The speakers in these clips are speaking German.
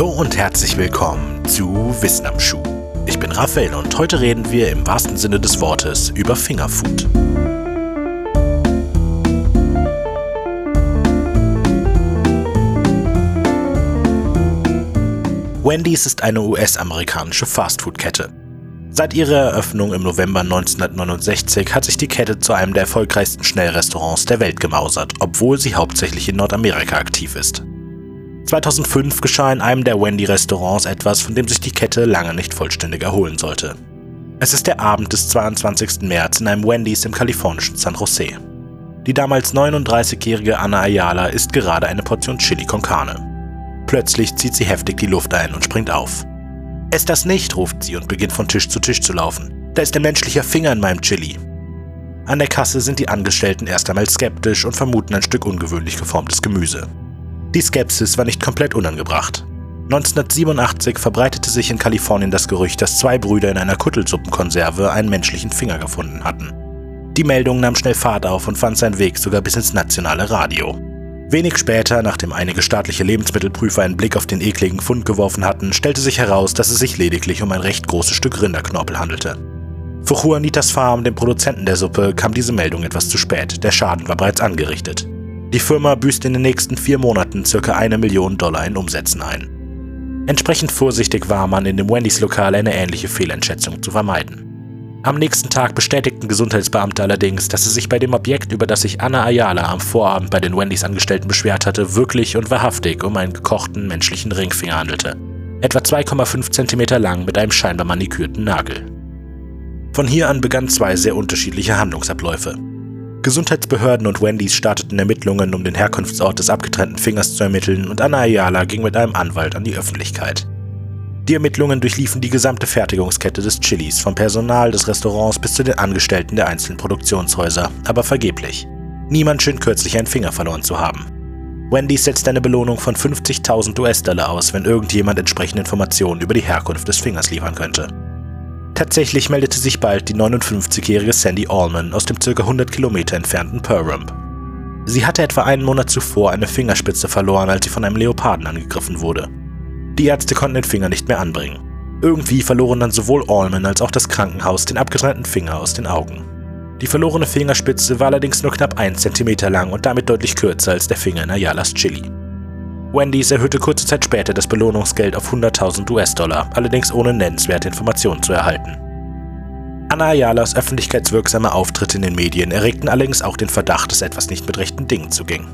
Hallo und herzlich willkommen zu Wissen am Schuh. Ich bin Raphael und heute reden wir im wahrsten Sinne des Wortes über Fingerfood. Wendy's ist eine US-amerikanische Fastfood-Kette. Seit ihrer Eröffnung im November 1969 hat sich die Kette zu einem der erfolgreichsten Schnellrestaurants der Welt gemausert, obwohl sie hauptsächlich in Nordamerika aktiv ist. 2005 geschah in einem der Wendy-Restaurants etwas, von dem sich die Kette lange nicht vollständig erholen sollte. Es ist der Abend des 22. März in einem Wendy's im kalifornischen San Jose. Die damals 39-jährige Anna Ayala isst gerade eine Portion Chili con Carne. Plötzlich zieht sie heftig die Luft ein und springt auf. Ess das nicht, ruft sie und beginnt von Tisch zu Tisch zu laufen. Da ist ein menschlicher Finger in meinem Chili. An der Kasse sind die Angestellten erst einmal skeptisch und vermuten ein Stück ungewöhnlich geformtes Gemüse. Die Skepsis war nicht komplett unangebracht. 1987 verbreitete sich in Kalifornien das Gerücht, dass zwei Brüder in einer Kuttelsuppenkonserve einen menschlichen Finger gefunden hatten. Die Meldung nahm schnell Fahrt auf und fand seinen Weg sogar bis ins nationale Radio. Wenig später, nachdem einige staatliche Lebensmittelprüfer einen Blick auf den ekligen Fund geworfen hatten, stellte sich heraus, dass es sich lediglich um ein recht großes Stück Rinderknorpel handelte. Für Juanitas Farm, dem Produzenten der Suppe, kam diese Meldung etwas zu spät. Der Schaden war bereits angerichtet. Die Firma büßt in den nächsten vier Monaten ca. eine Million Dollar in Umsätzen ein. Entsprechend vorsichtig war man, in dem Wendys-Lokal eine ähnliche Fehleinschätzung zu vermeiden. Am nächsten Tag bestätigten Gesundheitsbeamte allerdings, dass es sich bei dem Objekt, über das sich Anna Ayala am Vorabend bei den Wendys Angestellten beschwert hatte, wirklich und wahrhaftig um einen gekochten menschlichen Ringfinger handelte. Etwa 2,5 cm lang mit einem scheinbar manikürten Nagel. Von hier an begannen zwei sehr unterschiedliche Handlungsabläufe. Gesundheitsbehörden und Wendys starteten Ermittlungen, um den Herkunftsort des abgetrennten Fingers zu ermitteln, und Anna Ayala ging mit einem Anwalt an die Öffentlichkeit. Die Ermittlungen durchliefen die gesamte Fertigungskette des Chilis, vom Personal des Restaurants bis zu den Angestellten der einzelnen Produktionshäuser, aber vergeblich. Niemand schien kürzlich einen Finger verloren zu haben. Wendy's setzt eine Belohnung von 50.000 US-Dollar aus, wenn irgendjemand entsprechende Informationen über die Herkunft des Fingers liefern könnte. Tatsächlich meldete sich bald die 59-jährige Sandy Allman aus dem ca. 100 Kilometer entfernten Purrump. Sie hatte etwa einen Monat zuvor eine Fingerspitze verloren, als sie von einem Leoparden angegriffen wurde. Die Ärzte konnten den Finger nicht mehr anbringen. Irgendwie verloren dann sowohl Allman als auch das Krankenhaus den abgetrennten Finger aus den Augen. Die verlorene Fingerspitze war allerdings nur knapp 1 cm lang und damit deutlich kürzer als der Finger in Ayalas Chili. Wendy's erhöhte kurze Zeit später das Belohnungsgeld auf 100.000 US-Dollar, allerdings ohne nennenswerte Informationen zu erhalten. Anna Ayalas öffentlichkeitswirksame Auftritte in den Medien erregten allerdings auch den Verdacht, dass etwas nicht mit rechten Dingen zuging.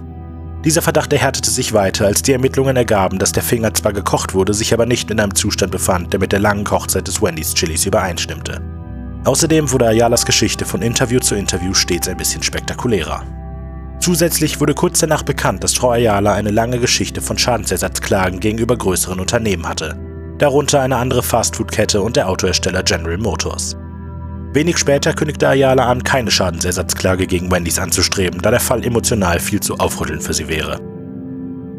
Dieser Verdacht erhärtete sich weiter, als die Ermittlungen ergaben, dass der Finger zwar gekocht wurde, sich aber nicht in einem Zustand befand, der mit der langen Kochzeit des Wendy's Chilis übereinstimmte. Außerdem wurde Ayalas Geschichte von Interview zu Interview stets ein bisschen spektakulärer. Zusätzlich wurde kurz danach bekannt, dass Frau Ayala eine lange Geschichte von Schadensersatzklagen gegenüber größeren Unternehmen hatte, darunter eine andere Fastfood-Kette und der Autohersteller General Motors. Wenig später kündigte Ayala an, keine Schadensersatzklage gegen Wendys anzustreben, da der Fall emotional viel zu aufrüttelnd für sie wäre.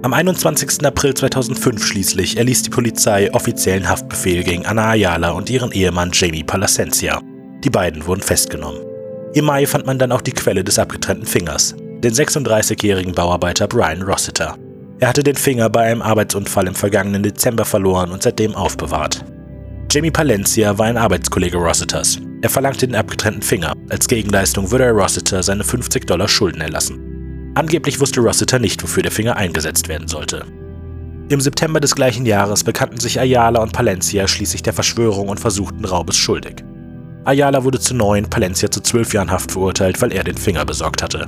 Am 21. April 2005 schließlich erließ die Polizei offiziellen Haftbefehl gegen Anna Ayala und ihren Ehemann Jamie Palacencia. Die beiden wurden festgenommen. Im Mai fand man dann auch die Quelle des abgetrennten Fingers den 36-jährigen Bauarbeiter Brian Rossiter. Er hatte den Finger bei einem Arbeitsunfall im vergangenen Dezember verloren und seitdem aufbewahrt. Jamie Palencia war ein Arbeitskollege Rossiters. Er verlangte den abgetrennten Finger. Als Gegenleistung würde er Rossiter seine 50 Dollar Schulden erlassen. Angeblich wusste Rossiter nicht, wofür der Finger eingesetzt werden sollte. Im September des gleichen Jahres bekannten sich Ayala und Palencia schließlich der Verschwörung und versuchten Raubes schuldig. Ayala wurde zu neun, Palencia zu zwölf Jahren Haft verurteilt, weil er den Finger besorgt hatte.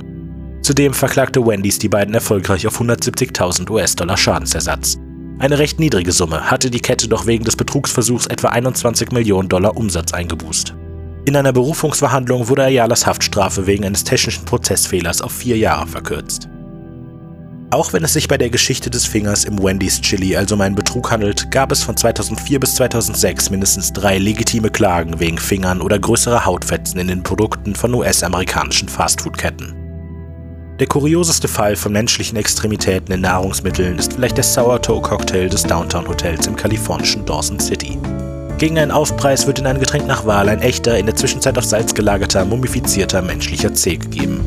Zudem verklagte Wendy's die beiden erfolgreich auf 170.000 US-Dollar Schadensersatz. Eine recht niedrige Summe hatte die Kette doch wegen des Betrugsversuchs etwa 21 Millionen Dollar Umsatz eingebußt. In einer Berufungsverhandlung wurde Ayalas Haftstrafe wegen eines technischen Prozessfehlers auf vier Jahre verkürzt. Auch wenn es sich bei der Geschichte des Fingers im Wendy's Chili also um einen Betrug handelt, gab es von 2004 bis 2006 mindestens drei legitime Klagen wegen Fingern oder größerer Hautfetzen in den Produkten von US-amerikanischen Fastfood-Ketten. Der kurioseste Fall von menschlichen Extremitäten in Nahrungsmitteln ist vielleicht der Sourdough-Cocktail des Downtown Hotels im kalifornischen Dawson City. Gegen einen Aufpreis wird in ein Getränk nach Wahl ein echter, in der Zwischenzeit auf Salz gelagerter, mumifizierter menschlicher Zeh gegeben.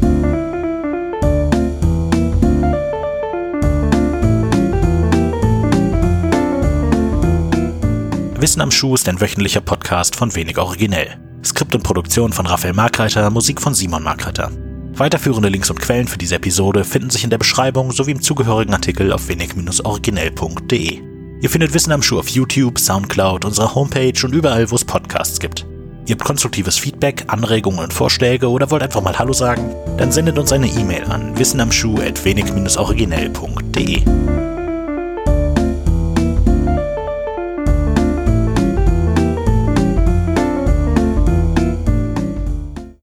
Wissen am Schuh ist ein wöchentlicher Podcast von Wenig Originell. Skript und Produktion von Raphael Markreiter, Musik von Simon Markreiter. Weiterführende Links und Quellen für diese Episode finden sich in der Beschreibung sowie im zugehörigen Artikel auf wenig-originell.de. Ihr findet Wissen am Schuh auf YouTube, Soundcloud, unserer Homepage und überall, wo es Podcasts gibt. Ihr habt konstruktives Feedback, Anregungen und Vorschläge oder wollt einfach mal Hallo sagen? Dann sendet uns eine E-Mail an wissenamschuh.wenig-originell.de.